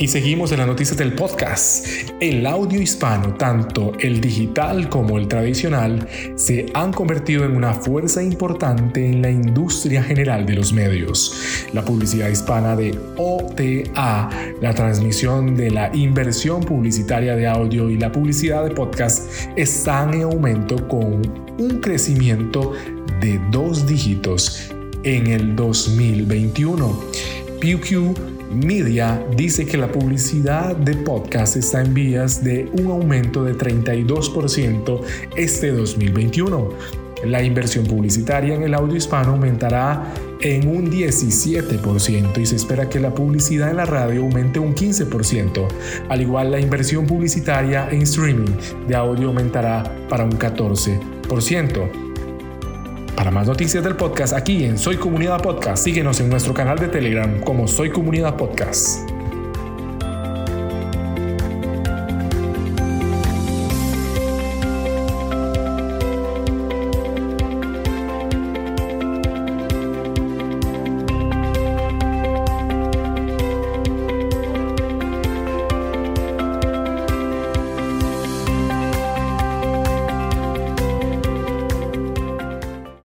Y seguimos en las noticias del podcast. El audio hispano, tanto el digital como el tradicional, se han convertido en una fuerza importante en la industria general de los medios. La publicidad hispana de OTA, la transmisión de la inversión publicitaria de audio y la publicidad de podcast están en aumento con un crecimiento de dos dígitos en el 2021. PewQ Media dice que la publicidad de podcast está en vías de un aumento de 32% este 2021. La inversión publicitaria en el audio hispano aumentará en un 17% y se espera que la publicidad en la radio aumente un 15%. Al igual la inversión publicitaria en streaming de audio aumentará para un 14%. Para más noticias del podcast aquí en Soy Comunidad Podcast, síguenos en nuestro canal de Telegram como Soy Comunidad Podcast.